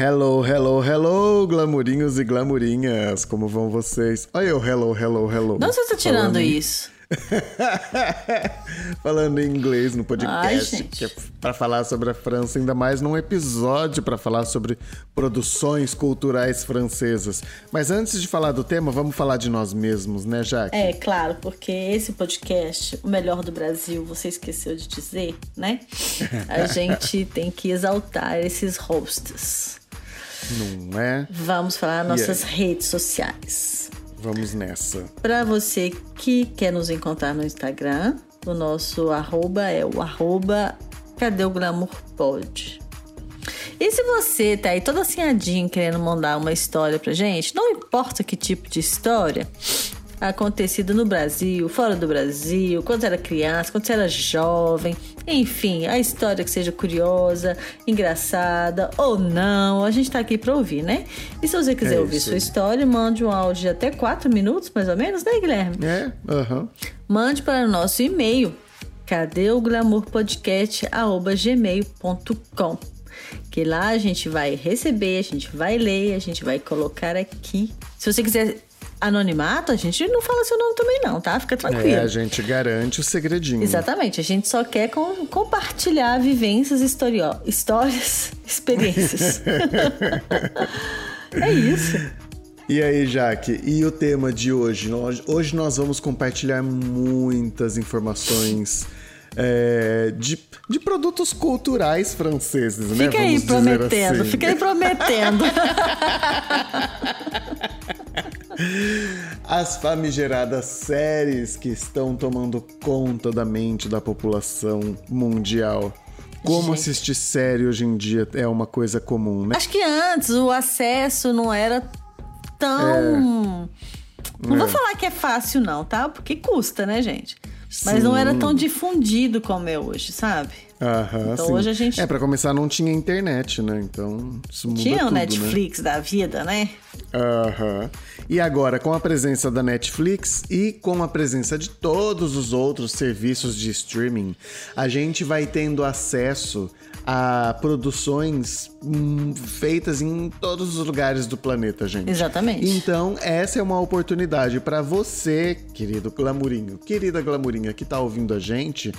Hello, hello, hello, glamurinhos e glamurinhas. Como vão vocês? Olha eu, hello, hello, hello. Não, você tá tirando Falando- isso. Falando em inglês no Ai, podcast, gente. que é para falar sobre a França, ainda mais num episódio para falar sobre produções culturais francesas. Mas antes de falar do tema, vamos falar de nós mesmos, né, Jaque? É, claro, porque esse podcast, o melhor do Brasil, você esqueceu de dizer, né? A gente tem que exaltar esses hosts. Não é? Vamos falar nossas Yeah. redes sociais. Vamos nessa. Para você que quer nos encontrar no Instagram, o nosso arroba é o arroba Cadê o Glamour Pod. E se você tá aí todo assinhadinho querendo mandar uma história pra gente, não importa que tipo de história, acontecido no Brasil, fora do Brasil, quando você era criança, quando você era jovem, enfim, a história que seja curiosa, engraçada ou não, a gente tá aqui pra ouvir, né? E se você quiser É ouvir sua história, mande um áudio de até 4 minutos, mais ou menos, né, Guilherme? É? Aham. Mande para o nosso e-mail, cadê o glamourpodcast@gmail.com. Que lá a gente vai receber, a gente vai ler, a gente vai colocar aqui. Se você quiser anonimato, a gente não fala seu nome também não, tá? Fica tranquilo. É, a gente garante o segredinho. Exatamente, a gente só quer com- compartilhar vivências, historio- histórias, experiências. é isso. E aí, Jaque, e o tema de hoje? Hoje nós vamos compartilhar muitas informações é, de, de produtos culturais franceses, né? Fica aí Vamos dizer prometendo, assim. fica aí prometendo. As famigeradas séries que estão tomando conta da mente da população mundial. Como Gente. assistir série hoje em dia é uma coisa comum, né? Acho que antes o acesso não era tão. Não É. vou falar que é fácil, não, tá? Porque custa, né, gente? Mas não era tão difundido como é hoje, sabe? Aham, Então sim. hoje a gente- É, pra começar não tinha internet, né? Então isso muda Tinha o tudo, né? Netflix da vida, né? Aham. E agora, com a presença da Netflix e com a presença de todos os outros serviços de streaming, a gente vai tendo acesso a produções hum, feitas em todos os lugares do planeta, gente. Exatamente. Então, essa é uma oportunidade para você, querido glamurinho, querida glamurinha que tá ouvindo a gente,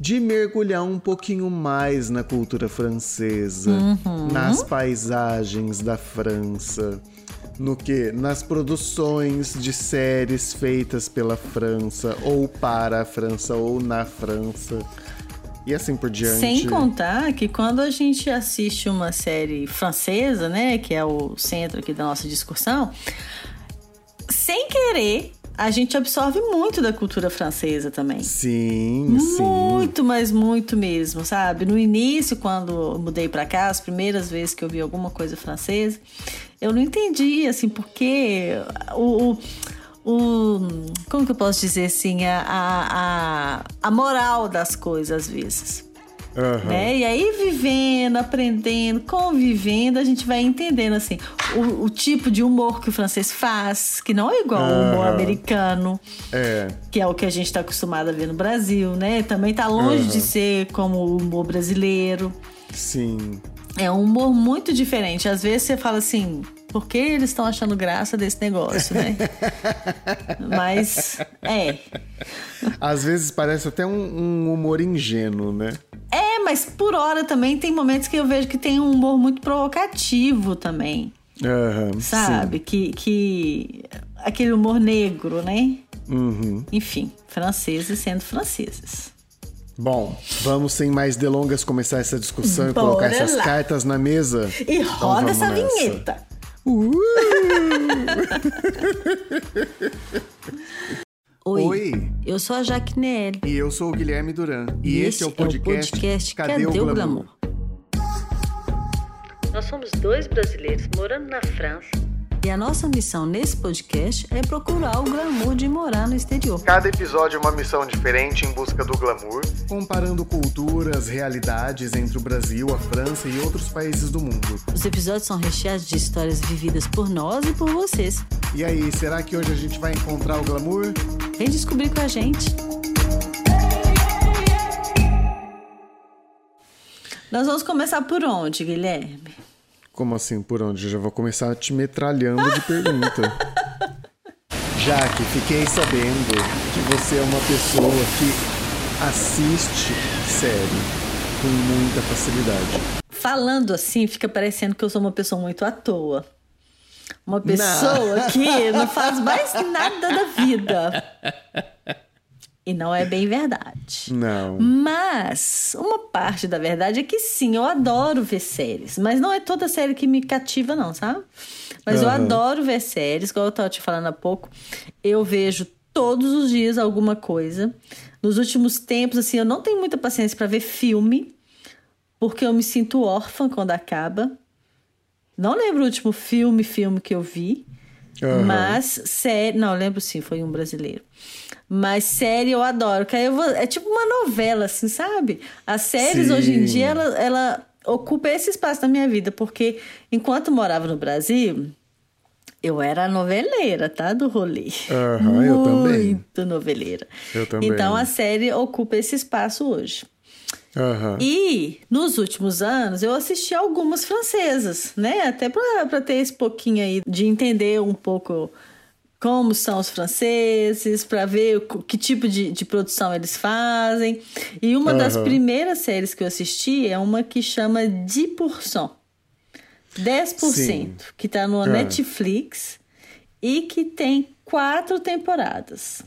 de mergulhar um pouquinho mais na cultura francesa, Uhum. nas paisagens da França, no que nas produções de séries feitas pela França ou para a França ou na França. E assim por diante. Sem contar que quando a gente assiste uma série francesa, né, que é o centro aqui da nossa discussão, sem querer, a gente absorve muito da cultura francesa também. Sim, sim. Muito, mas muito mesmo, sabe? No início, quando eu mudei pra cá, as primeiras vezes que eu vi alguma coisa francesa, eu não entendi, assim, porque o. o o- como que eu posso dizer assim? A, a, a moral das coisas, às vezes. Aham. Né? E aí, vivendo, aprendendo, convivendo, a gente vai entendendo assim o, o tipo de humor que o francês faz, que não é igual ao humor americano É. que é o que a gente está acostumado a ver no Brasil, né? Também tá longe Uhum. de ser como o humor brasileiro. Sim. É um humor muito diferente. Às vezes você fala assim, por que eles estão achando graça desse negócio, né? Mas é. Às vezes parece até um, um humor ingênuo, né? É, mas por hora também tem momentos que eu vejo que tem um humor muito provocativo também, Aham, sabe? Que, que. aquele humor negro, né? sim. Uhum. Enfim, franceses sendo franceses. Bom, vamos sem mais delongas começar essa discussão e Bora colocar essas lá. cartas na mesa. E Então roda vamos essa nessa. vinheta. Uh! Oi, Oi. eu sou a Jaque Nelly. E eu sou o Guilherme Duran. E, esse, é o podcast, podcast Cadê, o Glamour? Nós somos dois brasileiros morando na França. E a nossa missão nesse podcast é procurar o glamour de morar no exterior. Cada episódio é uma missão diferente em busca do glamour, comparando culturas, realidades entre o Brasil, a França e outros países do mundo. Os episódios são recheados de histórias vividas por nós e por vocês. E aí, será que hoje a gente vai encontrar o glamour? Vem descobrir com a gente. Nós vamos começar por onde, Guilherme? Como assim, por onde? Eu já vou começar te metralhando de pergunta. Jaque, fiquei sabendo que você é uma pessoa que assiste série com muita facilidade. Falando assim, fica parecendo que eu sou uma pessoa muito à toa. Uma pessoa não. que não faz mais nada da vida. E não é bem verdade. Não. Mas uma parte da verdade é que sim, eu adoro ver séries. Mas não é toda série que me cativa, não, sabe? Mas uhum. eu adoro ver séries, igual eu tava te falando há pouco. Eu vejo todos os dias alguma coisa. Nos últimos tempos, assim, eu não tenho muita paciência para ver filme, porque eu me sinto órfã quando acaba. Não lembro o último filme, filme que eu vi. Uhum. Mas série. Não, lembro sim, foi um brasileiro. Mas série eu adoro. Que eu vou, é tipo uma novela, assim, sabe? As séries sim. hoje em dia, ela, ela ocupa esse espaço na minha vida, porque enquanto morava no Brasil, eu era noveleira, tá? Do rolê. Uhum, eu também. Muito noveleira. Eu também. Então a série ocupa esse espaço hoje. Uhum. E nos últimos anos eu assisti algumas francesas, né? Até para ter esse pouquinho aí de entender um pouco como são os franceses, para ver que tipo de, de, produção eles fazem. E uma uhum. das primeiras séries que eu assisti é uma que chama 10%. 10%, Sim. que está no uhum. Netflix e que tem quatro temporadas.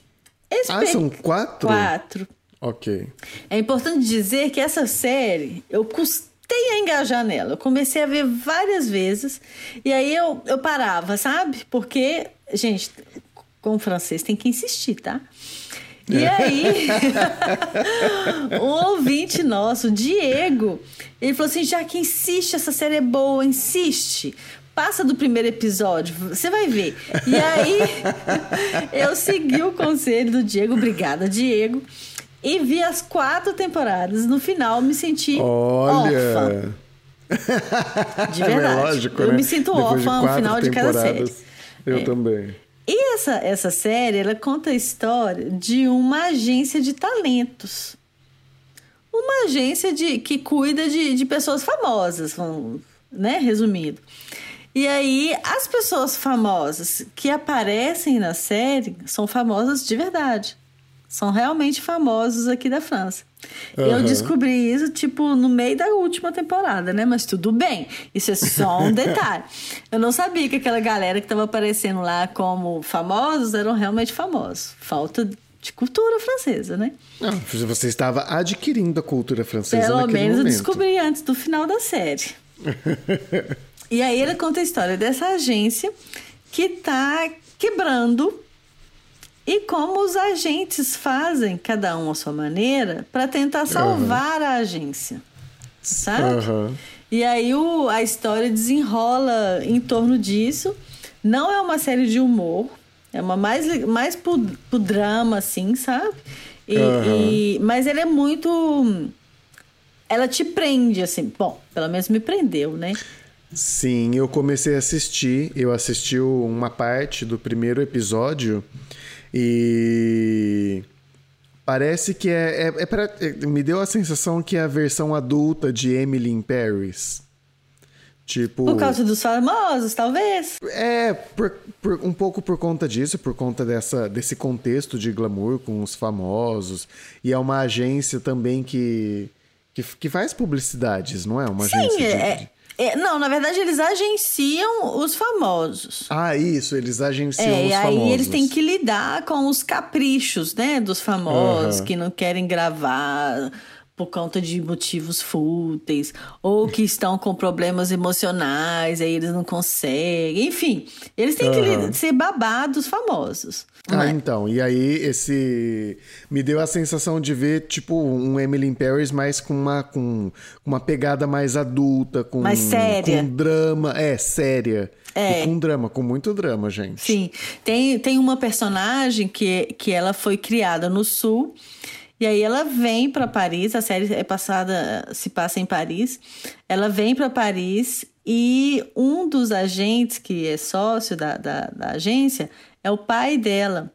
Espe ah, são quatro? Quatro. Ok. É importante dizer que essa série eu custei a engajar nela. Eu comecei a ver várias vezes e aí eu, eu parava, sabe? Porque, gente, com o francês tem que insistir, tá? E é. aí, um ouvinte nosso, Diego, ele falou assim: já que insiste, essa série é boa, insiste passa do primeiro episódio, você vai ver. E aí, eu segui o conselho do Diego, obrigada, Diego. E vi as quatro temporadas. No final, me senti Olha. órfã. De verdade. É lógico, eu né? me sinto Depois órfã no final de cada série. Eu é. também. E essa, essa série, ela conta a história de uma agência de talentos. Uma agência de, que cuida de, de pessoas famosas, né? Resumindo. E aí, as pessoas famosas que aparecem na série são famosas de verdade são realmente famosos aqui da França. Uhum. Eu descobri isso, tipo, no meio da última temporada, né? Mas tudo bem, isso é só um detalhe. Eu não sabia que aquela galera que estava aparecendo lá como famosos eram realmente famosos. Falta de cultura francesa, né? Não, você estava adquirindo a cultura francesa Pelo menos momento. eu descobri antes do final da série. e aí ele conta a história dessa agência que está quebrando e como os agentes fazem, cada um à sua maneira, para tentar salvar uhum. a agência. Sabe? Uhum. E aí o, a história desenrola em torno disso. Não é uma série de humor, é uma mais, mais pro, pro drama, assim, sabe? E, uhum. e, mas ela é muito. Ela te prende, assim. Bom, pelo menos me prendeu, né? Sim, eu comecei a assistir. Eu assisti uma parte do primeiro episódio. E parece que é, é, é pra, me deu a sensação que é a versão adulta de Emily in Paris. Tipo, por causa dos famosos, talvez? É, por, por, um pouco por conta disso, por conta dessa, desse contexto de glamour com os famosos. E é uma agência também que, que, que faz publicidades, não é? Uma Sim, agência é, de, é, não, na verdade eles agenciam os famosos. Ah, isso, eles agenciam é, os e famosos. aí eles têm que lidar com os caprichos, né, dos famosos uhum. que não querem gravar por conta de motivos fúteis, ou que estão com problemas emocionais, aí eles não conseguem, enfim, eles têm uhum. que ser babados famosos. Ah, é? então, e aí esse me deu a sensação de ver tipo um Emily in Paris mais com uma com uma pegada mais adulta, com mais séria, com drama, é, séria. É. E com drama, com muito drama, gente. Sim. Tem, tem uma personagem que, que ela foi criada no sul e aí ela vem para Paris, a série é passada, se passa em Paris. Ela vem para Paris e um dos agentes que é sócio da, da, da agência é o pai dela.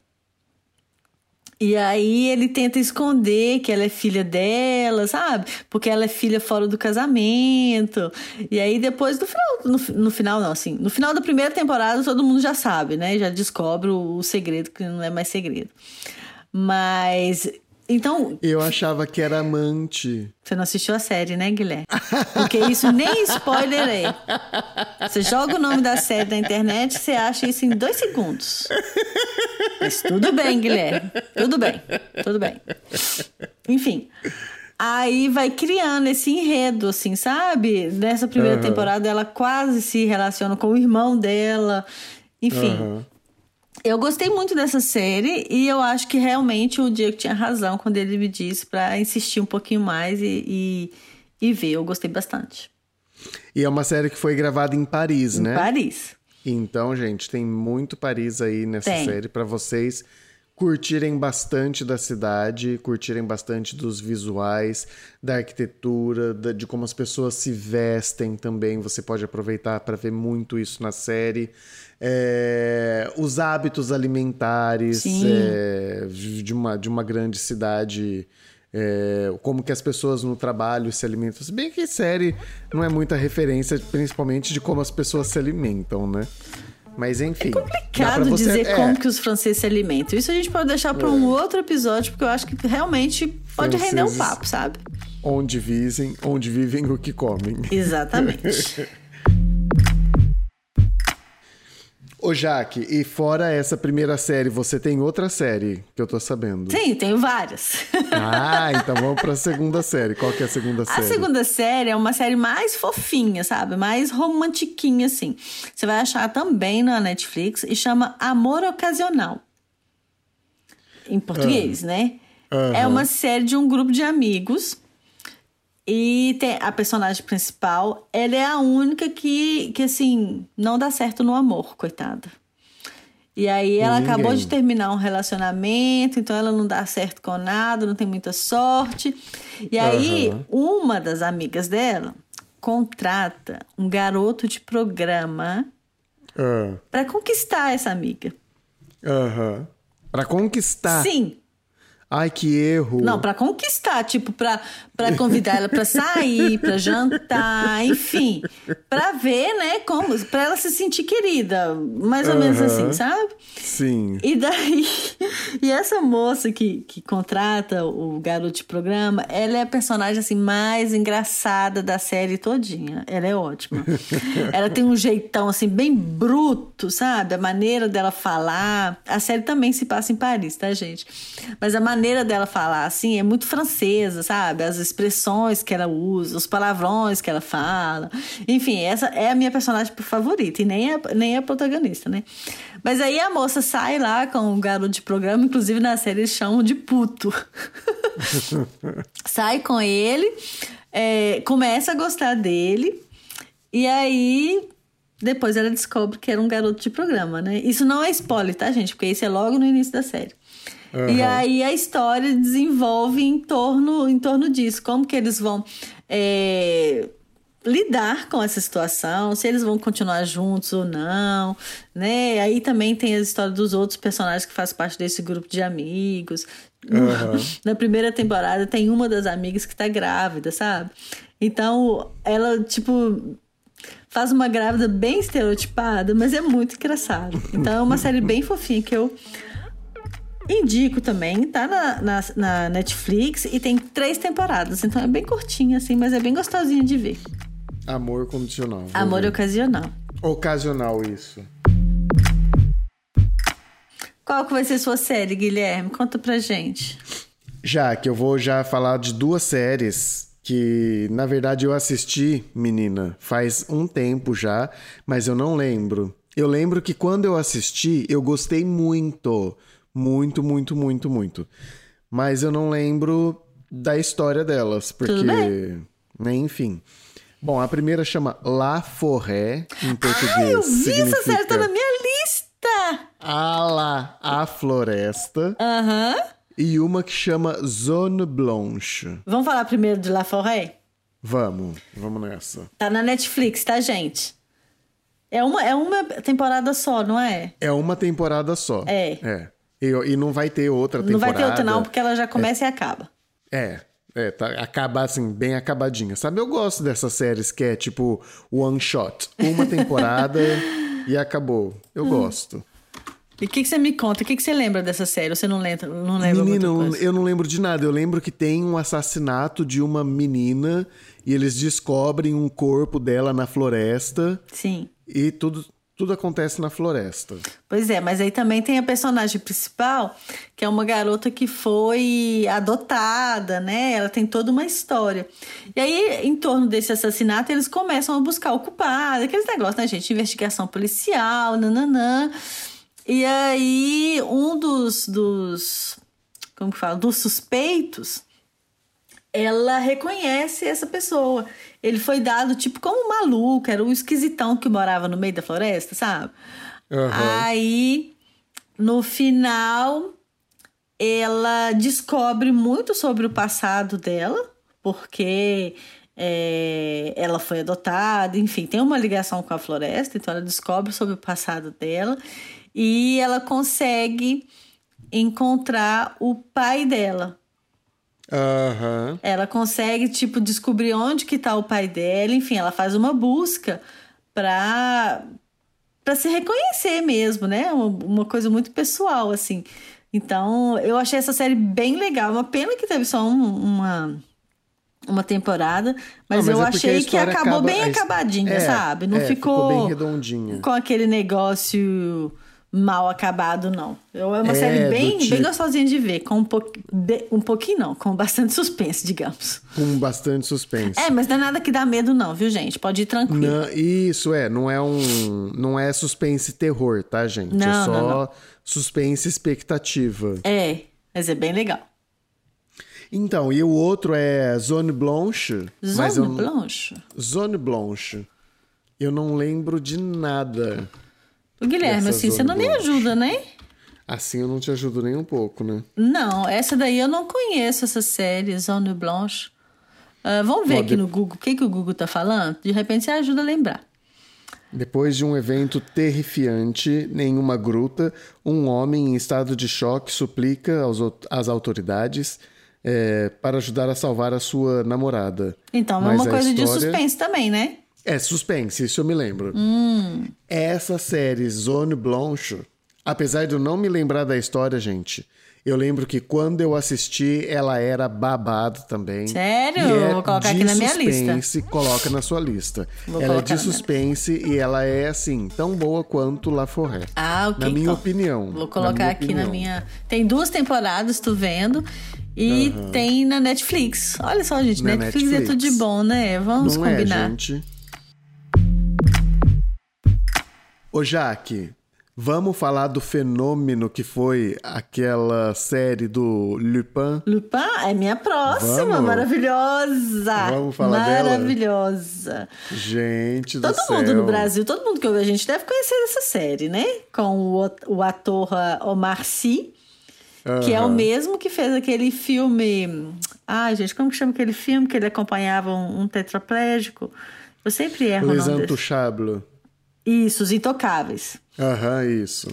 E aí ele tenta esconder que ela é filha dela, sabe? Porque ela é filha fora do casamento. E aí depois do final, no, no final não, assim, no final da primeira temporada todo mundo já sabe, né? Já descobre o, o segredo que não é mais segredo. Mas então. Eu achava que era amante. Você não assistiu a série, né, Guilherme? Porque isso nem spoiler é. Você joga o nome da série na internet, você acha isso em dois segundos. Mas tudo bem, Guilherme. Tudo bem. Tudo bem. Enfim. Aí vai criando esse enredo, assim, sabe? Nessa primeira uhum. temporada, ela quase se relaciona com o irmão dela. Enfim. Uhum. Eu gostei muito dessa série e eu acho que realmente o Diego tinha razão quando ele me disse para insistir um pouquinho mais e, e, e, ver. Eu gostei bastante. E é uma série que foi gravada em Paris, em né? Paris. Então, gente, tem muito Paris aí nessa tem. série para vocês curtirem bastante da cidade, curtirem bastante dos visuais, da arquitetura, de como as pessoas se vestem também. Você pode aproveitar para ver muito isso na série é, os hábitos alimentares é, de, uma, de uma grande cidade. É, como que as pessoas no trabalho se alimentam. Se bem que série não é muita referência, principalmente de como as pessoas se alimentam, né? Mas enfim. É complicado você... dizer é. como que os franceses se alimentam. Isso a gente pode deixar para um é. outro episódio, porque eu acho que realmente pode franceses render um papo, sabe? Onde vivem, onde vivem o que comem. Exatamente. Ô, Jaque, e fora essa primeira série, você tem outra série que eu tô sabendo? Sim, tenho várias. Ah, então vamos pra segunda série. Qual que é a segunda série? A segunda série é uma série mais fofinha, sabe? Mais romantiquinha, assim. Você vai achar também na Netflix e chama Amor Ocasional. Em português, né? Uhum. É uma série de um grupo de amigos e tem a personagem principal, ela é a única que, que assim, não dá certo no amor, coitada. E aí ela Ninguém. acabou de terminar um relacionamento, então ela não dá certo com nada, não tem muita sorte. E aí, uhum. uma das amigas dela contrata um garoto de programa uhum. para conquistar essa amiga. Uhum. Para conquistar? Sim. Ai, que erro. Não, para conquistar, tipo, pra, pra convidar ela pra sair, pra jantar, enfim. Pra ver, né, como. Pra ela se sentir querida. Mais ou menos assim, sabe? Sim. E daí. E essa moça que, que contrata o garoto de programa, ela é a personagem, assim, mais engraçada da série todinha. Ela é ótima. ela tem um jeitão, assim, bem bruto, sabe? A maneira dela falar. A série também se passa em Paris, tá, gente? Mas a maneira dela falar, assim, é muito francesa, sabe? As expressões que ela usa, os palavrões que ela fala. Enfim, essa é a minha personagem favorita e nem é, nem é a protagonista, né? Mas aí a moça sai lá com o garoto de programa, inclusive na série eles chamam de puto. sai com ele, é, começa a gostar dele, e aí depois ela descobre que era um garoto de programa, né? Isso não é spoiler, tá, gente? Porque isso é logo no início da série. Uhum. E aí a história desenvolve em torno, em torno disso. Como que eles vão é, lidar com essa situação, se eles vão continuar juntos ou não, né? Aí também tem a história dos outros personagens que fazem parte desse grupo de amigos. Uhum. Na primeira temporada tem uma das amigas que tá grávida, sabe? Então, ela, tipo, faz uma grávida bem estereotipada, mas é muito engraçado. Então, é uma série bem fofinha que eu Indico também, tá na, na, na, Netflix e tem três temporadas, então é bem curtinho assim, mas é bem gostosinho de ver. Amor condicional. Amor ocasional. Ocasional, isso. Qual que vai ser sua série, Guilherme? Conta pra gente. Já que eu vou já falar de duas séries que, na verdade, eu assisti, menina, faz um tempo já, mas eu não lembro. Eu lembro que quando eu assisti, eu gostei muito. Muito, muito, muito, muito. Mas eu não lembro da história delas, porque. Né, enfim. Bom, a primeira chama La Forêt, em português. Ah, eu vi essa série, tá na minha lista! A lá, a floresta. Aham. Uhum. E uma que chama Zone Blanche. Vamos falar primeiro de La Forêt? Vamos, vamos nessa. Tá na Netflix, tá, gente? É uma, é uma temporada só, não é? É uma temporada só. É. É. E, e não vai ter outra temporada. Não vai ter outra, não, porque ela já começa é. e acaba. É. É, tá, acaba assim, bem acabadinha. Sabe, eu gosto dessas séries que é tipo one shot. Uma temporada e acabou. Eu hum. gosto. E o que, que, você me conta? O que, que, você lembra dessa série? Você não lembra, não lembra Menina, eu não lembro de nada. Eu lembro que tem um assassinato de uma menina e eles descobrem um corpo dela na floresta. Sim. E tudo, tudo acontece na floresta. Pois é, mas aí também tem a personagem principal, que é uma garota que foi adotada, né? Ela tem toda uma história. E aí, em torno desse assassinato, eles começam a buscar o culpado, aqueles negócios, né, gente? Investigação policial, nananã. E aí, um dos, dos como que fala, dos suspeitos, ela reconhece essa pessoa. Ele foi dado tipo como um maluco, era um esquisitão que morava no meio da floresta, sabe? Uhum. Aí, no final, ela descobre muito sobre o passado dela, porque é, ela foi adotada, enfim, tem uma ligação com a floresta, então ela descobre sobre o passado dela e ela consegue encontrar o pai dela. Uhum. Ela consegue, tipo, descobrir onde que tá o pai dela. Enfim, ela faz uma busca pra, pra se reconhecer mesmo, né? Uma, uma coisa muito pessoal, assim. Então, eu achei essa série bem legal. Uma pena que teve só um, uma uma temporada, mas, Não, mas eu é achei que acabou acaba, bem acabadinha, é, sabe? Não é, ficou, ficou bem redondinha. com aquele negócio mal acabado, não. É uma é, série bem, tipo... bem gostosinha de ver, com um, po... um pouquinho não, com bastante suspense, digamos. Com bastante suspense. É, mas não é nada que dá medo não, viu, gente? Pode ir tranquilo. Não, isso, é, não é um... não é suspense terror, tá, gente? É não, é só não, não. suspense expectativa. É, mas é bem legal. Então, e o outro é Zone Blanche. Zone eu... Blanche? Zone Blanche. Eu não lembro de nada. O Guilherme, assim, você não me ajuda, né? Assim eu não te ajudo nem um pouco, né? Não, essa daí eu não conheço, essa série, Zone Blanche. Uh, vamos ver Ó, aqui de... no Google o que, que o Google tá falando? De repente você ajuda a lembrar. Depois de um evento terrifiante em uma gruta, um homem em estado de choque suplica aos, às autoridades é, para ajudar a salvar a sua namorada. Então é uma coisa história... de suspense também, né? É suspense, isso eu me lembro. Hum. Essa série Zone Blanche, apesar de eu não me lembrar da história, gente, eu lembro que quando eu assisti, ela era babado também. Sério? É Vou colocar aqui na minha lista. Coloca na sua lista. Vou ela é de suspense e ela é, assim, tão boa quanto La Forêt. Ah, ok. Na minha então. opinião. Vou colocar aqui opinião. na minha. Tem duas temporadas, tu vendo. E uhum. tem na Netflix. Olha só, gente, Netflix, Netflix, é tudo de bom, né? Vamos Não é, combinar. É, gente. Ô, Jaque, vamos falar do fenômeno que foi aquela série do Lupin? Lupin é minha próxima, vamos. maravilhosa. Vamos falar maravilhosa. dela? Maravilhosa. Gente todo do céu. Todo mundo no Brasil, todo mundo que ouve a gente deve conhecer essa série, né? Com o, ator Omar Sy. Uhum. Que é o mesmo que fez aquele filme. Ai, gente, como que chama aquele filme que ele acompanhava um, um tetraplégico? Eu sempre erro Les o nome Intouchables. Isso, Os Intocáveis. Aham, isso.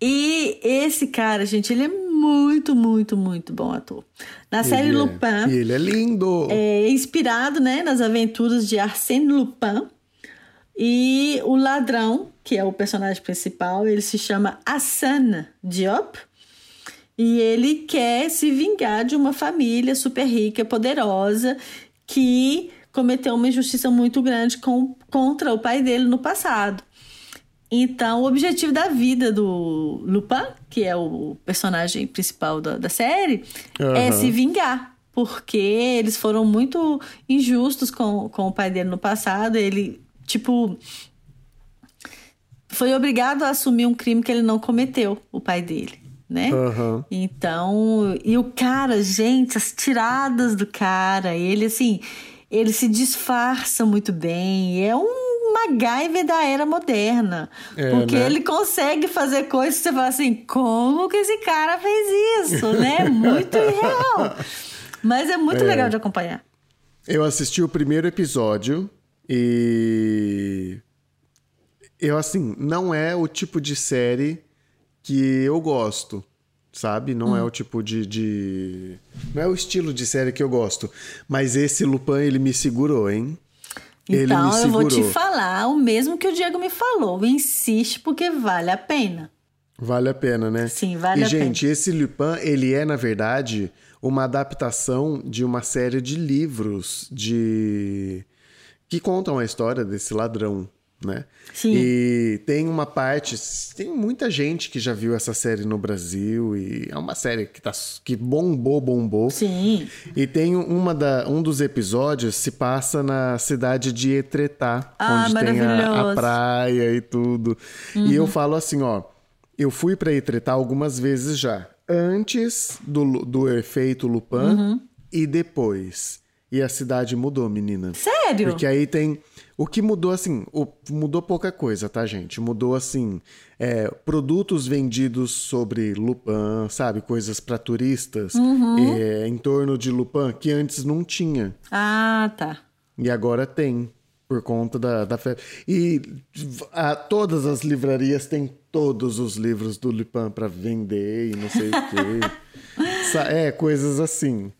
E esse cara, gente, ele é muito, muito, muito bom ator. Na ele série é. Lupin. E ele é lindo. É inspirado, né, nas aventuras de Arsène Lupin. E o ladrão, que é o personagem principal, ele se chama Hassan Diop. E ele quer se vingar de uma família super rica, poderosa, que cometeu uma injustiça muito grande com, contra o pai dele no passado. Então, o objetivo da vida do Lupin, que é o personagem principal da, da série, uhum. é se vingar. Porque eles foram muito injustos com, com o pai dele no passado. Ele, tipo, foi obrigado a assumir um crime que ele não cometeu, o pai dele né? Uhum. Então, e o cara, gente, as tiradas do cara, ele assim, ele se disfarça muito bem, é um MacGyver da era moderna. É, porque né? ele consegue fazer coisas que você fala assim, como que esse cara fez isso, né? Muito irreal. Mas é muito é. legal de acompanhar. Eu assisti o primeiro episódio e eu assim, não é o tipo de série que eu gosto. Sabe? Não é o tipo de, de. Não é o estilo de série que eu gosto. Mas esse Lupin, ele me segurou, hein? Ele me Então eu vou te falar o mesmo que o Diego me falou. Insiste porque vale a pena. Vale a pena, né? Sim, vale e, a gente, esse Lupin, ele é, na verdade, uma adaptação de uma série de livros de que contam a história desse ladrão, né? Sim. E tem uma parte, tem muita gente que já viu essa série no Brasil e é uma série que, tá, que bombou, bombou. Sim. E tem uma da, um dos episódios se passa na cidade de Etretá, Ah, onde tem a, a praia e tudo. E eu falo assim, ó, eu fui pra Etretá algumas vezes já, antes do, do efeito Lupin e depois. E a cidade mudou, menina. Sério? Porque aí tem. O que mudou, assim, o- mudou pouca coisa, tá, gente? Mudou, assim, é, produtos vendidos sobre Lupin, sabe? Coisas pra turistas é, em torno de Lupin que antes não tinha. Ah, tá. E agora tem, por conta da, da fe... E a, todas as livrarias têm todos os livros do Lupin pra vender e não sei o quê. É, coisas assim.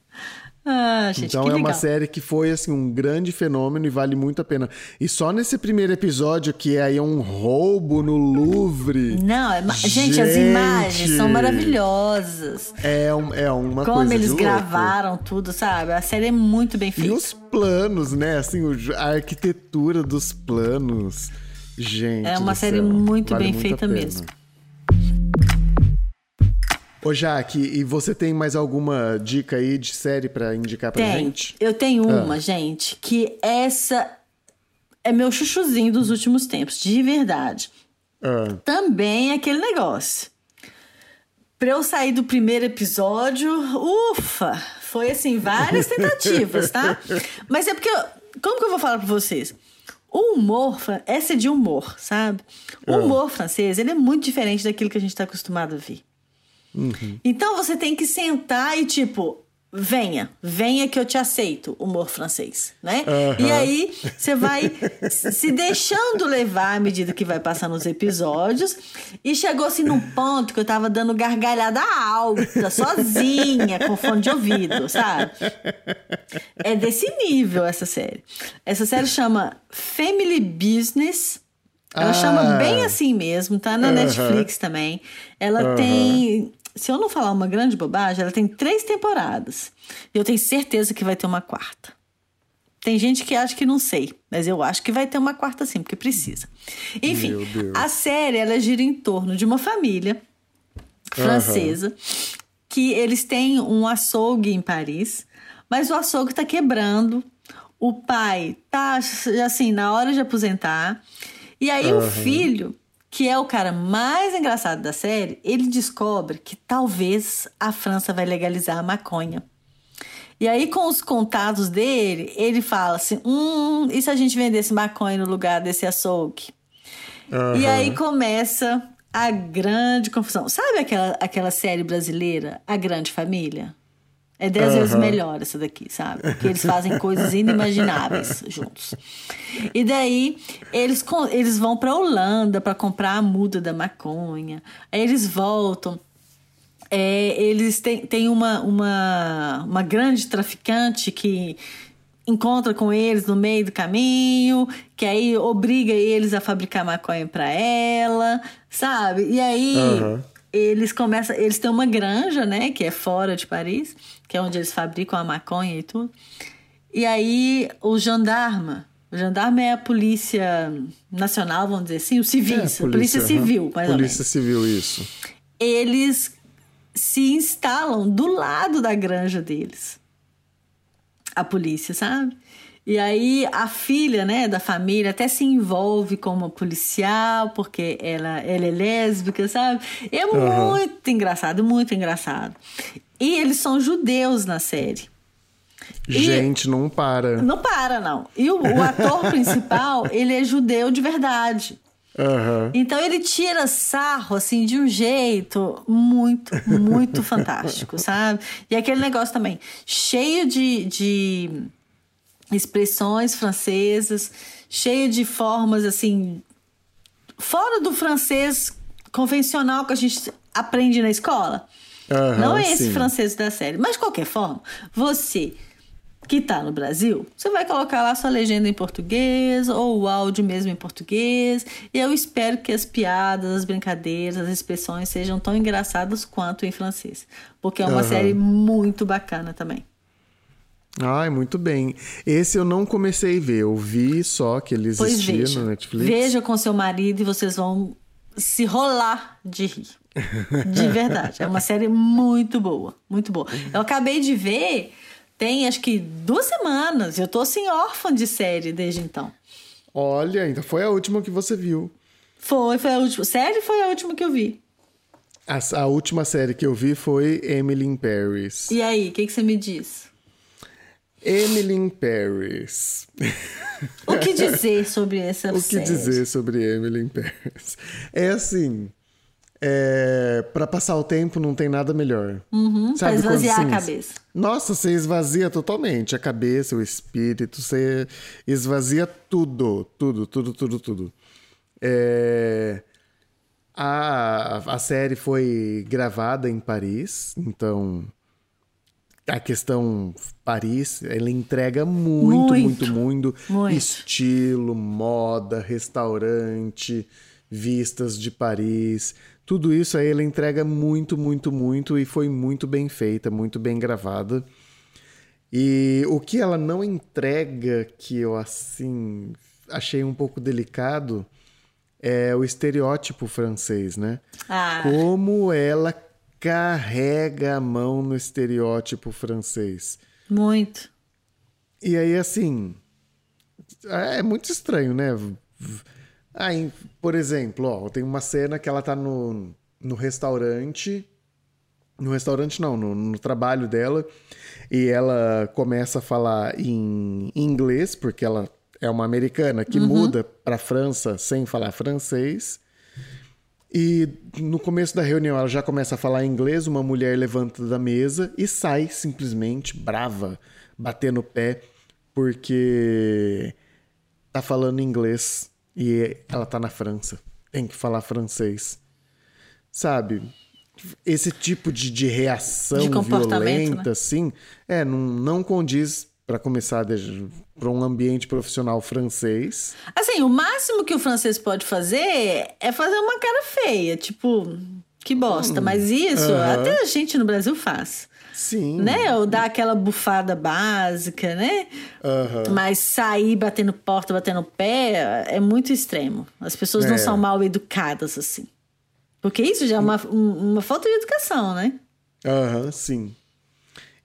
Ah, gente, Então é legal. uma série que foi assim um grande fenômeno e vale muito a pena. E só nesse primeiro episódio que aí é um roubo no Louvre. Não, é ma- gente, as Gente! imagens são maravilhosas. É, um- é uma Como coisa eles de louco. gravaram tudo, sabe? A série é muito bem E feita. os planos, né? Assim, a arquitetura dos planos. Gente. É uma série muito vale bem feita mesmo. Ô, Jaque, e você tem mais alguma dica aí de série pra indicar pra Tem. gente? Eu tenho Ah. uma, gente, que essa é meu chuchuzinho dos últimos tempos, de verdade. Ah, Também é aquele negócio. Pra eu sair do primeiro episódio, ufa! Foi assim, várias tentativas, tá? Mas é porque. eu- como que eu vou falar pra vocês? O humor, essa é de humor, sabe? O humor francês, ele é muito diferente daquilo que a gente tá acostumado a ver. Então você tem que sentar e tipo, venha, venha que eu te aceito, humor francês, né? E aí você vai se deixando levar à medida que vai passando os episódios e chegou assim num ponto que eu tava dando gargalhada alta, sozinha, com fone de ouvido, sabe? É desse nível essa série. Essa série chama Family Business. Ela Ah. chama bem assim mesmo, tá na Aham. Netflix também. Ela tem, se eu não falar uma grande bobagem, ela tem três temporadas. E eu tenho certeza que vai ter uma quarta. Tem gente que acha que não sei, mas eu acho que vai ter uma quarta sim, porque precisa. Enfim, a série ela gira em torno de uma família francesa que eles têm um açougue em Paris, mas o açougue tá quebrando. O pai tá assim na hora de aposentar. E aí o filho, que é o cara mais engraçado da série, ele descobre que talvez a França vai legalizar a maconha. E aí, com os contatos dele, ele fala assim: hum, e se a gente vendesse maconha no lugar desse açougue? E aí começa a grande confusão. Sabe aquela, aquela série brasileira, A Grande Família? É dez vezes melhor essa daqui, sabe? Porque eles fazem coisas inimagináveis juntos. E daí eles, eles vão pra Holanda para comprar a muda da maconha. Aí eles voltam. É, eles têm, têm uma, uma, uma grande traficante que encontra com eles no meio do caminho, que aí obriga eles a fabricar maconha para ela, sabe? E aí Aham. Eles começam, eles têm uma granja, né, que é fora de Paris, que é onde eles fabricam a maconha e tudo. E aí o jandarma, o jandarma é a polícia nacional, vamos dizer assim, o civil, É, a polícia, aham. civil, mais Polícia Civil, isso. eles se instalam do lado da granja deles. A polícia, sabe? E aí a filha, né, da família até se envolve como policial, porque ela, ela é lésbica, sabe? É muito engraçado, muito engraçado. E eles são judeus na série. E- Gente, não para. Não para, não. E o, o ator principal, ele é judeu de verdade. Aham. Então ele tira sarro, assim, de um jeito muito, muito fantástico, sabe? E aquele negócio também, cheio de, de expressões francesas, cheio de formas, assim, fora do francês convencional que a gente aprende na escola. Aham, não é esse sim. francês da série. Mas de qualquer forma, você que tá no Brasil, você vai colocar lá sua legenda em português ou o áudio mesmo em português. E eu espero que as piadas, as brincadeiras, as expressões sejam tão engraçadas quanto em francês. Porque é uma Aham. série muito bacana também. Ai, muito bem. Esse eu não comecei a ver, eu vi só que ele existia veja. no Netflix. Veja com seu marido e vocês vão se rolar de rir. De verdade. É uma série muito boa. Muito boa. Eu acabei de ver, tem acho que duas semanas. Eu tô assim, órfã de série desde então. Olha, então foi a última que você viu. Foi, foi a última. Série foi a última que eu vi. A, a última série que eu vi foi Emily in Paris. E aí, o que, que você me diz? Emily in Paris. O que dizer sobre essa o que série? dizer sobre Emily in Paris? É assim, é, para passar o tempo não tem nada melhor. Uhum, pra Sabe quando, esvaziar a assim, cabeça. Nossa, você esvazia totalmente a cabeça, o espírito, você esvazia tudo, tudo, tudo, tudo, tudo. É, a, a série foi gravada em Paris, então a questão Paris, ela entrega muito, muito, Muito. muito, Muito. estilo, moda, restaurante, vistas de Paris. Tudo isso aí ela entrega muito, muito, muito e foi muito bem feita, muito bem gravada. E o que ela não entrega, que eu assim achei um pouco delicado, é o estereótipo francês, né? Ah, Como ela carrega a mão no estereótipo francês. muito. E aí, assim, é muito estranho, né? Aí, por exemplo, ó, tem uma cena que ela tá no, no restaurante. No restaurante, não, no, no trabalho dela. E ela começa a falar em inglês, porque ela é uma americana que muda pra França sem falar francês. E no começo da reunião ela já começa a falar inglês, uma mulher levanta da mesa e sai simplesmente brava, batendo o pé, porque tá falando inglês e ela tá na França. Tem que falar francês. Sabe? Esse tipo de, de reação De violenta, né? assim, é, não, não condiz para começar para um ambiente profissional francês. Assim, o máximo que o francês pode fazer é fazer uma cara feia, tipo, que bosta. Mas isso Hum, aham. até a gente no Brasil faz. Sim. Né? Ou dar aquela bufada básica, né? Mas sair batendo porta, batendo pé é muito extremo. As pessoas não É. são mal educadas assim. Porque isso já é uma, um- uma falta de educação, né? Aham, sim.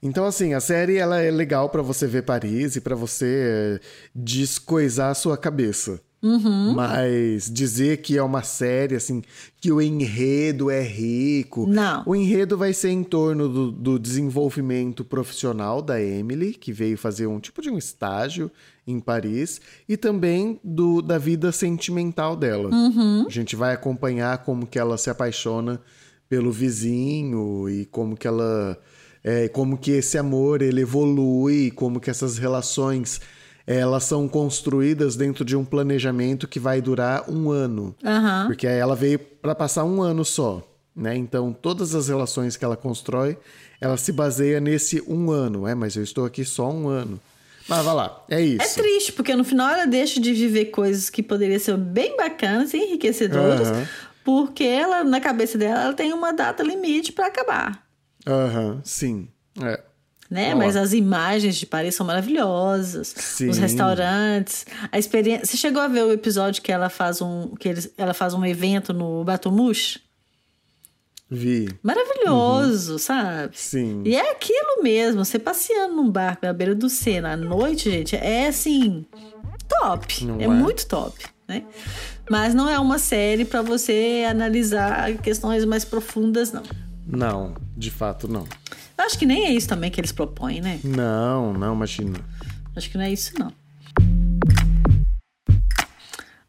Então, assim, a série ela é legal pra você ver Paris e pra você descoisar a sua cabeça. Uhum. Mas dizer que é uma série, assim, que o enredo é rico. Não. O enredo vai ser em torno do, do desenvolvimento profissional da Emily, que veio fazer um tipo de um estágio em Paris, e também do, da vida sentimental dela. Uhum. A gente vai acompanhar como que ela se apaixona pelo vizinho e como que ela. É, como que esse amor ele evolui, como que essas relações elas são construídas dentro de um planejamento que vai durar um ano. Aham. Porque ela veio para passar um ano só, né? Então todas as relações que ela constrói, ela se baseia nesse um ano, é? Mas eu estou aqui só um ano. Mas vai lá, é É isso. triste, porque no final ela deixa de viver coisas que poderiam ser bem bacanas e enriquecedoras, Aham. porque ela, na cabeça dela, ela tem uma data limite pra acabar. Aham, sim. É. Né? Mas as imagens de Paris são maravilhosas. Sim. Os restaurantes, a experiência. Você chegou a ver o episódio que ela faz um que eles, ela faz um evento no Batumouche? Vi. Maravilhoso, sabe? Sim. E é aquilo mesmo, você passeando num barco na beira do Sena à noite, gente, é assim, top. É, é? muito top, né? Mas não é uma série pra você analisar questões mais profundas, não. Não, de fato não. Eu acho que nem é isso também que eles propõem, né? Não, não, imagina. Acho que não é isso, não.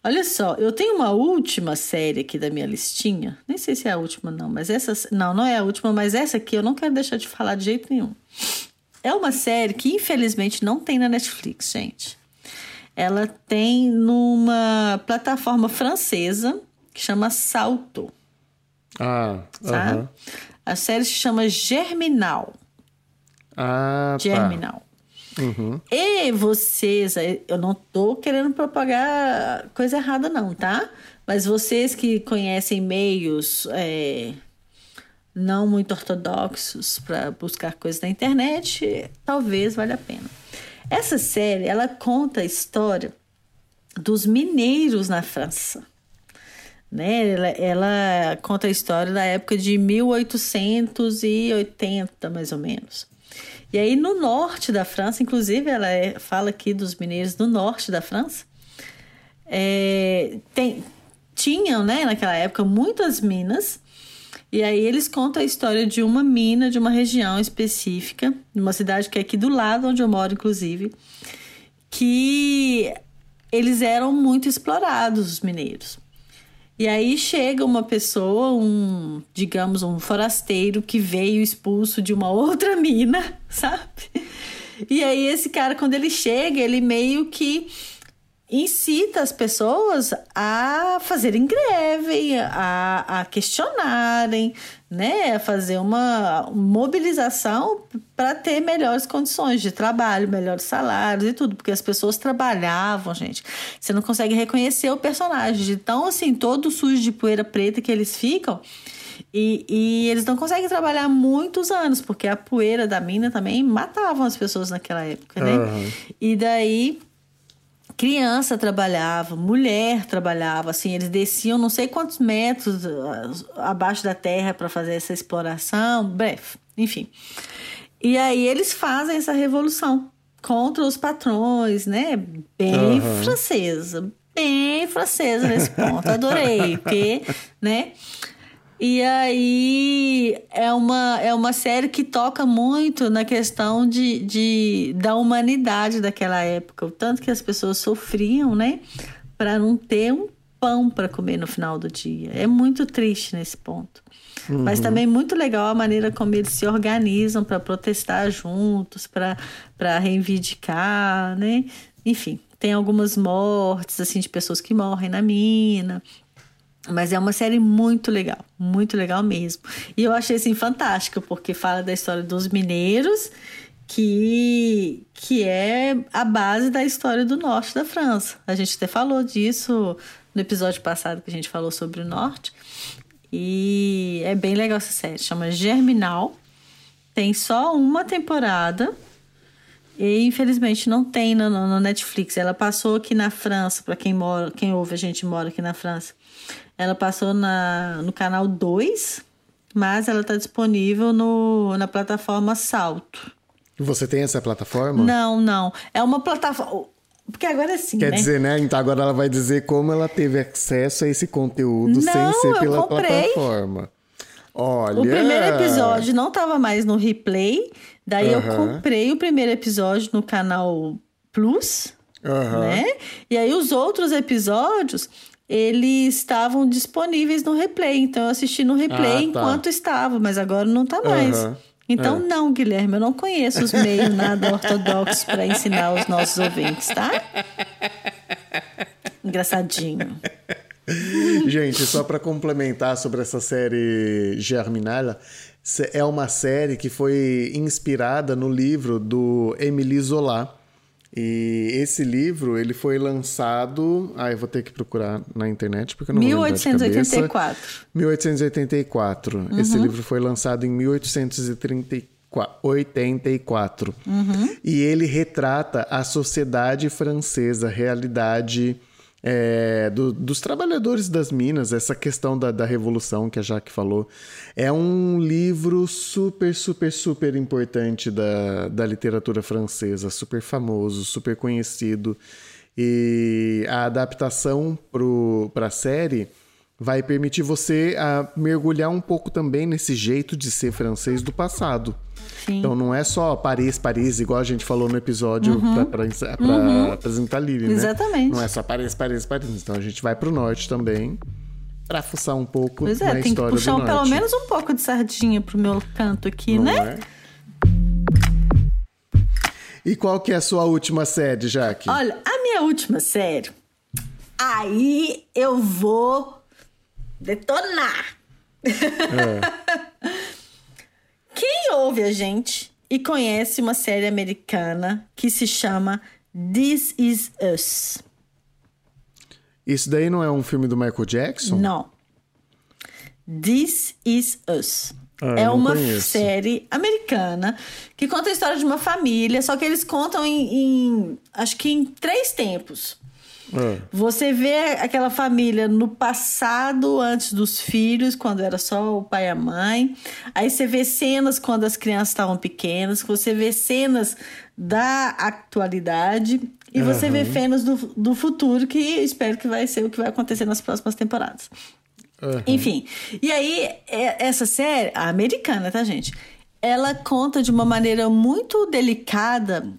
Olha só, eu tenho uma última série aqui da minha listinha. Nem sei se é a última, não, mas essa. Não, não é a última, mas essa aqui eu não quero deixar de falar de jeito nenhum. É uma série que infelizmente não tem na Netflix, gente. Ela tem numa plataforma francesa que chama Salto Ah, sabe? aham. A série se chama Germinal. Ah, Germinal. tá. Uhum. E vocês, eu não tô querendo propagar coisa errada, não, tá? Mas vocês que conhecem meios é, não muito ortodoxos para buscar coisas na internet, talvez valha a pena. Essa série, ela conta a história dos mineiros na França. Né? Ela, ela conta a história da época de 1880, mais ou menos. E aí no norte da França, inclusive ela é, fala aqui dos mineiros do norte da França, é, tem, tinham né, naquela época muitas minas, e aí eles contam a história de uma mina de uma região específica, de uma cidade que é aqui do lado onde eu moro, inclusive, que eles eram muito explorados, os mineiros. E aí chega uma pessoa, um, digamos, um forasteiro que veio expulso de uma outra mina, sabe? E aí esse cara, quando ele chega, ele meio que incita as pessoas a fazerem greve, a, a questionarem, né, a fazer uma mobilização para ter melhores condições de trabalho, melhores salários e tudo, porque as pessoas trabalhavam, gente. Você não consegue reconhecer o personagem de tão assim todo sujo de poeira preta que eles ficam. E, e, eles não conseguem trabalhar muitos anos, porque a poeira da mina também matavam as pessoas naquela época, né? Uhum. E daí criança trabalhava, mulher trabalhava, assim, eles desciam não sei quantos metros ah, abaixo da terra para fazer essa exploração, breve, enfim. E aí eles fazem essa revolução contra os patrões, né? Bem uhum. francesa, bem francesa nesse ponto. Adorei, porque, né? E aí é uma, é uma série que toca muito na questão de, de, da humanidade daquela época. O tanto que as pessoas sofriam, né? Para não ter um pão para comer no final do dia. É muito triste nesse ponto. Uhum. Mas também muito legal a maneira como eles se organizam para protestar juntos, para reivindicar, né? Enfim, tem algumas mortes, assim, de pessoas que morrem na mina. Mas é uma série muito legal, muito legal mesmo. E eu achei assim fantástica, porque fala da história dos mineiros, que, que é a base da história do norte da França. A gente até falou disso no episódio passado que a gente falou sobre o norte. E é bem legal essa série, chama Germinal. Tem só uma temporada. E infelizmente não tem no, no Netflix. Ela passou aqui na França, para quem mora, quem ouve a gente mora aqui na França ela passou na, no canal 2, mas ela está disponível no, na plataforma Salto. Você tem essa plataforma? Não, não. É uma plataforma. Porque agora é assim, Quer né? dizer, né? Então agora ela vai dizer como ela teve acesso a esse conteúdo não, sem ser pela plataforma. Olha. O primeiro episódio não estava mais no replay. Daí eu comprei o primeiro episódio no canal Plus. Né? E aí os outros episódios eles estavam disponíveis no replay. Então eu assisti no replay ah, tá. enquanto estava, mas agora não está mais. Uhum. Então, é. não, Guilherme, eu não conheço os meios nada ortodoxos para ensinar os nossos ouvintes, tá? Engraçadinho. Gente, só para complementar sobre essa série Germinal, é uma série que foi inspirada no livro do Emily Zola e esse livro, ele foi lançado... Ah, eu vou ter que procurar na internet, porque eu não 1884. 1884. Uhum. Esse livro foi lançado em 1884. Uhum. E ele retrata a sociedade francesa, a realidade é, do, dos trabalhadores das minas, essa questão da, da revolução que a Jaque falou. É um livro super, super, super importante da, da literatura francesa, super famoso, super conhecido. E a adaptação para a série vai permitir você mergulhar um pouco também nesse jeito de ser francês do passado. Sim. Então não é só Paris, Paris, igual a gente falou no episódio uhum. para uhum. apresentar Lili, né? Exatamente. Não é só Paris, Paris, Paris. Então a gente vai para o norte também para fuçar um pouco pois é, na tem história que puxar do pelo menos um pouco de sardinha pro meu canto aqui, não né? É? E qual que é a sua última série, Jaque? Olha, a minha última série, aí eu vou detonar. É. Quem ouve a gente e conhece uma série americana que se chama This Is Us? Isso daí não é um filme do Michael Jackson? Não. This Is Us. Ah, é uma conheço. série americana que conta a história de uma família, só que eles contam em, em- acho que em três tempos. Ah, Você vê aquela família no passado, antes dos filhos, quando era só o pai e a mãe. Aí você vê cenas quando as crianças estavam pequenas. Você vê cenas da atualidade. E você vê cenas do, do futuro, que espero que vai ser o que vai acontecer nas próximas temporadas. aham. Enfim. E aí, é- essa série, a americana, tá, gente? Ela conta de uma maneira muito delicada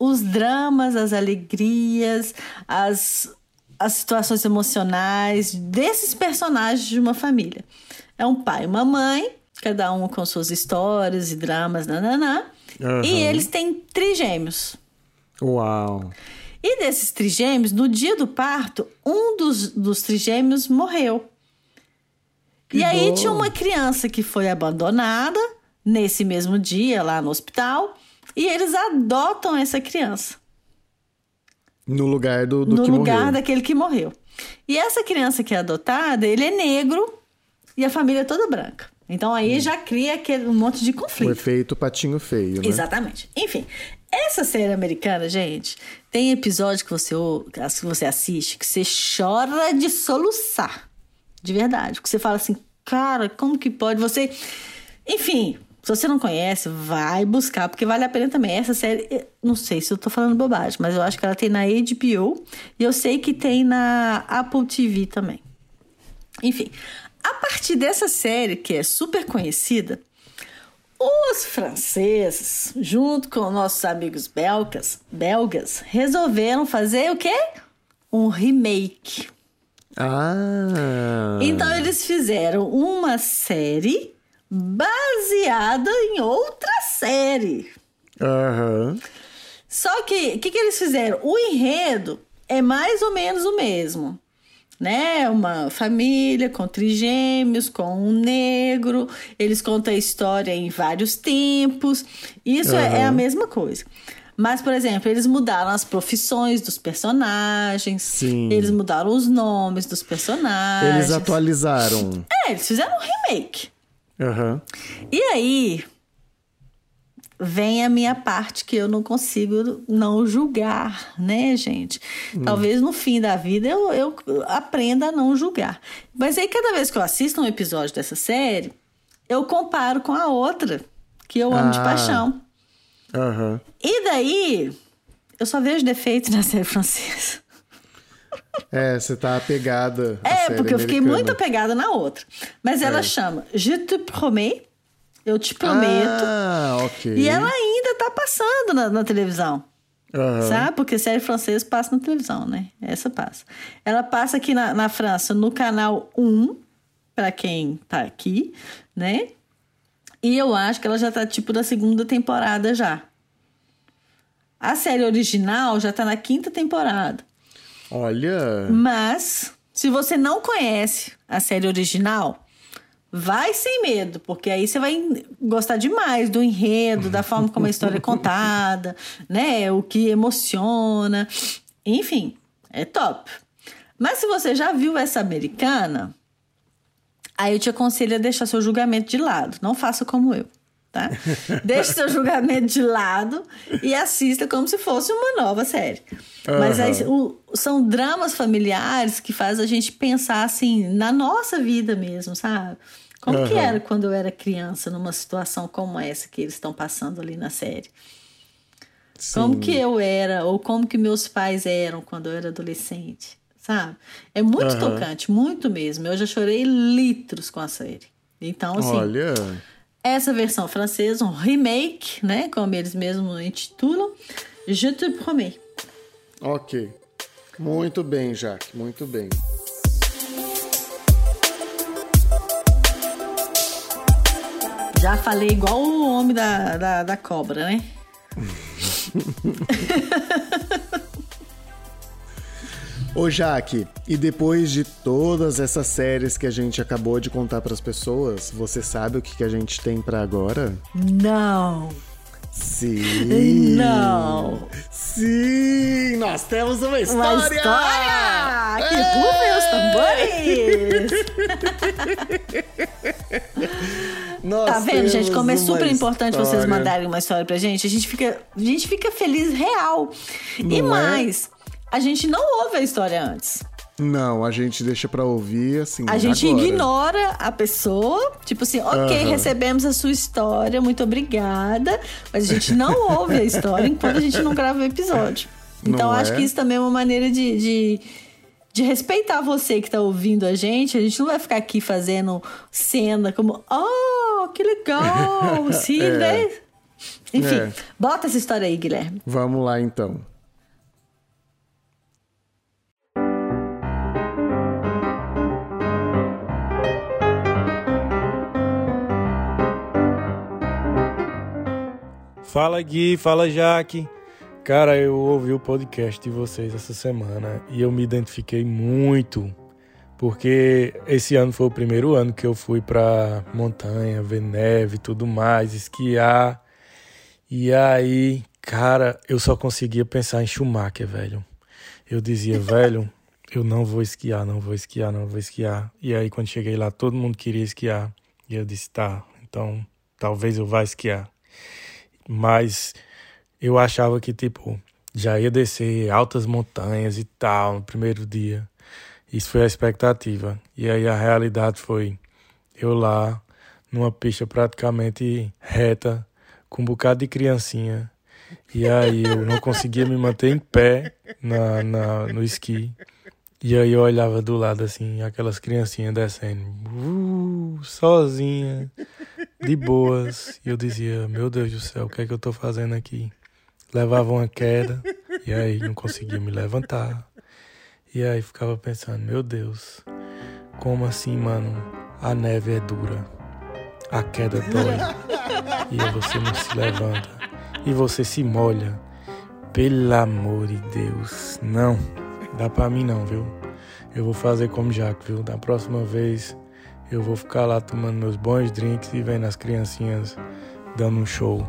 os dramas, as alegrias, as, as situações emocionais desses personagens de uma família. É um pai e uma mãe, cada um com suas histórias e dramas, nananá. Aham. E eles têm trigêmeos. Uau. E desses trigêmeos, no dia do parto, um dos, dos trigêmeos morreu. Que e aí tinha uma criança que foi abandonada nesse mesmo dia lá no hospital e eles adotam essa criança No lugar do, do no que lugar morreu. daquele que morreu. E essa criança que é adotada, ele é negro e a família é toda branca. Então aí já cria aquele um monte de O conflito. efeito patinho feio, né? Exatamente. Enfim, essa série americana, gente, tem episódio que você, que você assiste que você chora de soluçar. De verdade. Que você fala assim, cara, como que pode? Você. Enfim, se você não conhece, vai buscar, porque vale a pena também. Essa série, não sei se eu tô falando bobagem, mas eu acho que ela tem na HBO e eu sei que tem na Apple TV também. Enfim, a partir dessa série, que é super conhecida, os franceses, junto com nossos amigos belgas, belgas, resolveram fazer o quê? Um remake. Ah. Então eles fizeram uma série baseada em outra série. Aham. Só que o que, que eles fizeram? O enredo é mais ou menos o mesmo. Né? Uma família com trigêmeos, com um negro. Eles contam a história em vários tempos. Isso é, é a mesma coisa. Mas, por exemplo, eles mudaram as profissões dos personagens. Sim. Eles mudaram os nomes dos personagens. Eles atualizaram. É, eles fizeram um remake. Aham. E aí vem a minha parte que eu não consigo não julgar, né, gente? Talvez no fim da vida eu, eu aprenda a não julgar. Mas aí cada vez que eu assisto um episódio dessa série, eu comparo com a outra, que eu amo de Ah. paixão. Aham. E daí eu só vejo defeitos na série francesa. É, você tá apegada. É, porque eu fiquei americana. muito apegada na outra. Mas ela É. chama Je te promets, eu te prometo. Ah, ok. E ela ainda tá passando na, na televisão. Aham. Sabe? Porque série francesa passa na televisão, né? Essa passa. Ela passa aqui na, na França no canal 1, pra quem tá aqui, né? E eu acho que ela já tá tipo da segunda temporada já. A série original já tá na quinta temporada. Olha. Mas, se você não conhece a série original, vai sem medo, porque aí você vai gostar demais do enredo, da forma como a história é contada, né? O que emociona. Enfim, é top. Mas se você já viu essa americana, aí eu te aconselho a deixar seu julgamento de lado. Não faça como eu. Tá? Deixe seu julgamento de lado e assista como se fosse uma nova série. Mas aí, o- são dramas familiares que faz a gente pensar assim na nossa vida mesmo, sabe? Como que Aham. era quando eu era criança numa situação como essa que eles estão passando ali na série? Como sim. que eu era ou como que meus pais eram quando eu era adolescente, sabe? É muito Aham. tocante, muito mesmo. Eu já chorei litros com a série. Então, assim, Olha. Essa versão francesa, um remake, né? Como eles mesmos intitulam, Je te promets. Ok. Muito bem, Jaque. Muito bem. Já falei igual o homem da, da, da cobra, né? Ô Jaque, e depois de todas essas séries que a gente acabou de contar para as pessoas, você sabe o que, que a gente tem para agora? Não. Sim. Não. Sim, nós temos uma história. Uma história! Que rufem os tambores! Nós Tá vendo, gente? Como é super importante vocês mandarem uma história pra gente. A gente fica, a gente fica feliz real. e Não é? A gente não ouve a história antes. Não, a gente deixa pra ouvir assim. A gente agora. ignora a pessoa, tipo assim, ok, Aham. recebemos a sua história, muito obrigada. Mas a gente não ouve a história enquanto a gente não grava o episódio. Então Não acho é? que isso também é uma maneira de, de, de respeitar você que tá ouvindo a gente. A gente não vai ficar aqui fazendo cena como, oh, que legal, sim, É. né? Enfim, É. bota essa história aí, Guilherme. Vamos lá então. Fala Gui, fala Jaque. Cara, eu ouvi o podcast de vocês essa semana e eu me identifiquei muito, porque esse ano foi o primeiro ano que eu fui pra montanha, ver neve e tudo mais, esquiar. E aí, cara, eu só conseguia pensar em Schumacher, velho. Eu dizia, velho, eu não vou esquiar, não vou esquiar, não vou esquiar. E aí, quando cheguei lá, todo mundo queria esquiar. E eu disse, tá, então talvez eu vá esquiar mas eu achava que, tipo, já ia descer altas montanhas e tal no primeiro dia. Isso foi a expectativa. E aí a realidade foi eu lá, numa pista praticamente reta, com um bocado de criancinha. E aí eu não conseguia me manter em pé na, na, no esqui. E aí eu olhava do lado assim, aquelas criancinhas descendo, uh, sozinha, de boas. E eu dizia, meu Deus do céu, o que é que eu tô fazendo aqui? Levava uma queda, e aí não conseguia me levantar. E aí ficava pensando, meu Deus, como assim, mano? A neve é dura, a queda dói, e você não se levanta, e você se molha. Pelo amor de Deus, não. Dá pra mim não, viu? Eu vou fazer como Jaque, viu? Da próxima vez eu vou ficar lá tomando meus bons drinks e vendo as criancinhas dando um show.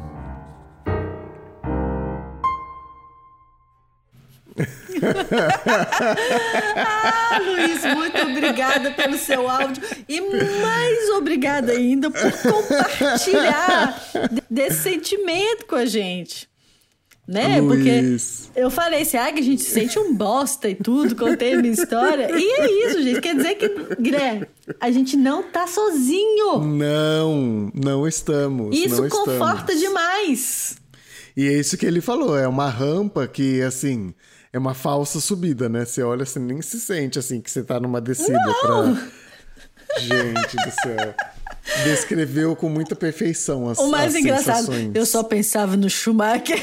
Ah, Luiz, muito obrigada pelo seu áudio e mais obrigada ainda por compartilhar de- desse sentimento com a gente. Né? Porque Luiz. eu falei assim, ah, que a gente se sente um bosta e tudo, contei a minha história. E é isso, gente. Quer dizer que, Guilherme, a gente não tá sozinho. Não, não estamos. Isso não conforta estamos. demais. E é isso que ele falou, é uma rampa que, assim, é uma falsa subida, né? Você olha, você nem se sente, assim, que você tá numa descida pra... Gente do céu. Descreveu com muita perfeição as O mais as engraçado, sensações. eu só pensava no Schumacher.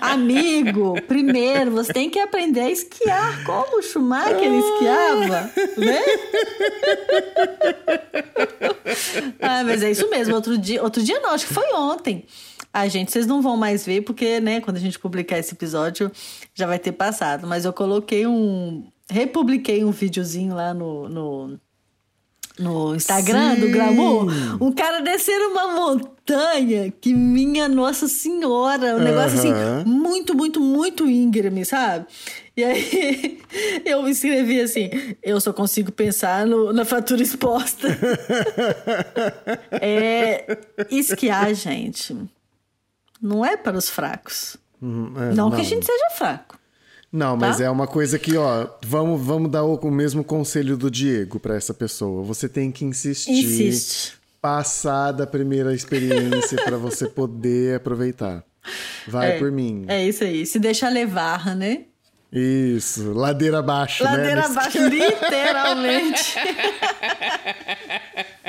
Amigo, primeiro você tem que aprender a esquiar como o Schumacher esquiava, né? ah, mas é isso mesmo. Outro dia, outro dia não, acho que foi ontem. A gente, vocês não vão mais ver porque, né, quando a gente publicar esse episódio já vai ter passado. Mas eu coloquei um, republiquei um videozinho lá no, no no Instagram do Sim. Glamour, um cara descendo uma montanha que minha Nossa Senhora, um negócio assim, muito, muito, muito íngreme, sabe? E aí eu escrevi assim: eu só consigo pensar no- na fratura exposta. é, esquiar, gente, não é para os fracos. Uhum, é, não, que a gente seja fraco. Não, mas tá? é uma coisa que, ó, vamos, vamos dar o, o mesmo conselho do Diego pra essa pessoa. Você tem que insistir. Insiste. Passar da primeira experiência pra você poder aproveitar. Vai é, por mim. É isso aí. Se deixar levar, né? Isso, ladeira abaixo, né? Ladeira abaixo, literalmente.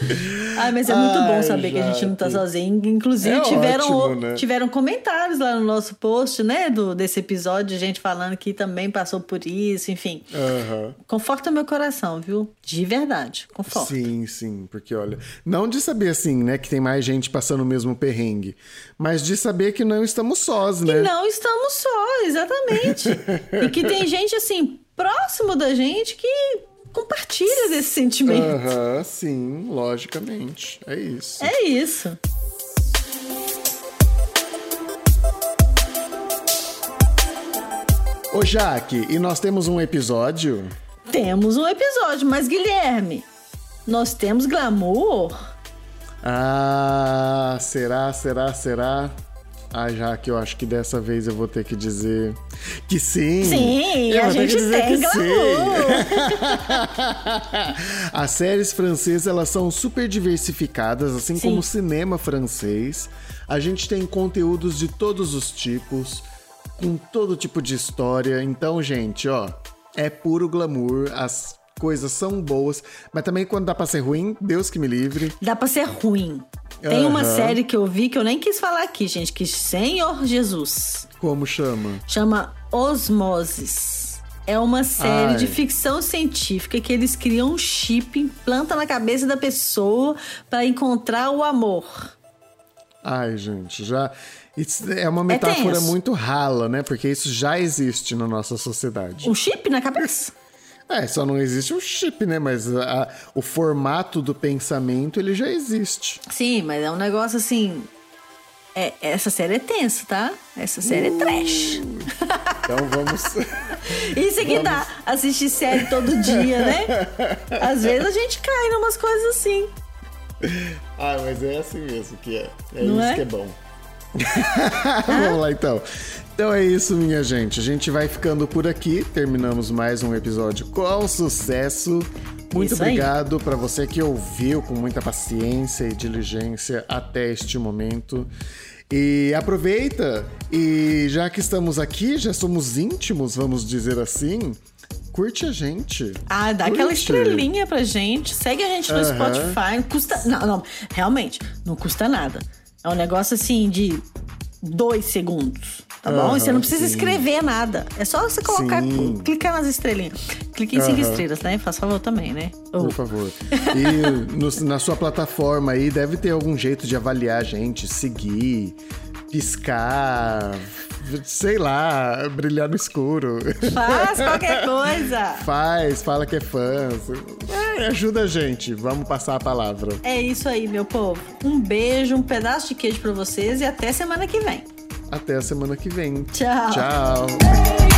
Ai, mas é muito Ai, bom saber que a gente não tá sozinho. Inclusive, É tiveram, ótimo, né? tiveram comentários lá no nosso post, né? Do, desse episódio, gente falando que também passou por isso, enfim. Aham. Conforta meu coração, viu? De verdade, conforta. Sim, sim, porque olha, não de saber assim, né, que tem mais gente passando o mesmo perrengue, mas de saber que não estamos sós, né? Não estamos só, exatamente. e que tem gente, assim, próximo da gente que compartilha desse sentimento. Aham, sim, logicamente. É isso. É isso. Ô, Jaque, e nós temos um episódio? Temos um episódio, mas Guilherme, nós temos glamour? Ah, será, será, será? Ah, Jaque, eu acho que dessa vez eu vou ter que dizer que sim. Sim, eu a que gente tem que glamour. As séries francesas, elas são super diversificadas, assim Sim. como o cinema francês. A gente tem conteúdos de todos os tipos, com todo tipo de história. Então, gente, ó, é puro glamour, as coisas são boas, mas também quando dá pra ser ruim, Deus que me livre. Dá pra ser ruim. Tem uma Aham. série que eu vi que eu nem quis falar aqui, gente, que Senhor Jesus Como chama? chama Osmoses. É uma série Ai. de ficção científica que eles criam um chip, implantam na cabeça da pessoa pra encontrar o amor. Ai, gente, já. Isso é uma metáfora tenso. muito rala, né? Porque isso já existe na nossa sociedade. Um chip na cabeça? É, só não existe o chip, né? Mas a- o formato do pensamento, ele já existe. Sim, mas é um negócio assim. é- essa série é tenso, tá? Essa série é trash. Então vamos. Isso aqui dá assistir série todo dia, né? Às vezes a gente cai em umas coisas assim. ah, mas é assim mesmo que é. É Não isso é? que é bom. Vamos lá então. Então é isso, minha gente. A gente vai ficando por aqui. Terminamos mais um episódio com sucesso. Muito Isso obrigado para você que ouviu com muita paciência e diligência até este momento. E aproveita e já que estamos aqui, já somos íntimos, vamos dizer assim, curte a gente. Ah, dá aquela Curte. estrelinha pra gente. Segue a gente no Aham. Spotify. Não custa. Não, não. Realmente, não custa nada. É um negócio assim de dois segundos. Tá bom? E você não precisa sim. escrever nada. É só você colocar, Sim. clicar nas estrelinhas. Clique em cinco Aham. estrelas, né? Faz favor também, né? Ou- Por favor. E no- na sua plataforma aí deve ter algum jeito de avaliar a gente, seguir, piscar, sei lá, brilhar no escuro. Faz qualquer coisa. Faz, fala que é fã. É, ajuda a gente. Vamos passar a palavra. É isso aí, meu povo. Um beijo, um pedaço de queijo pra vocês e até semana que vem. Até a semana que vem. Tchau. Tchau.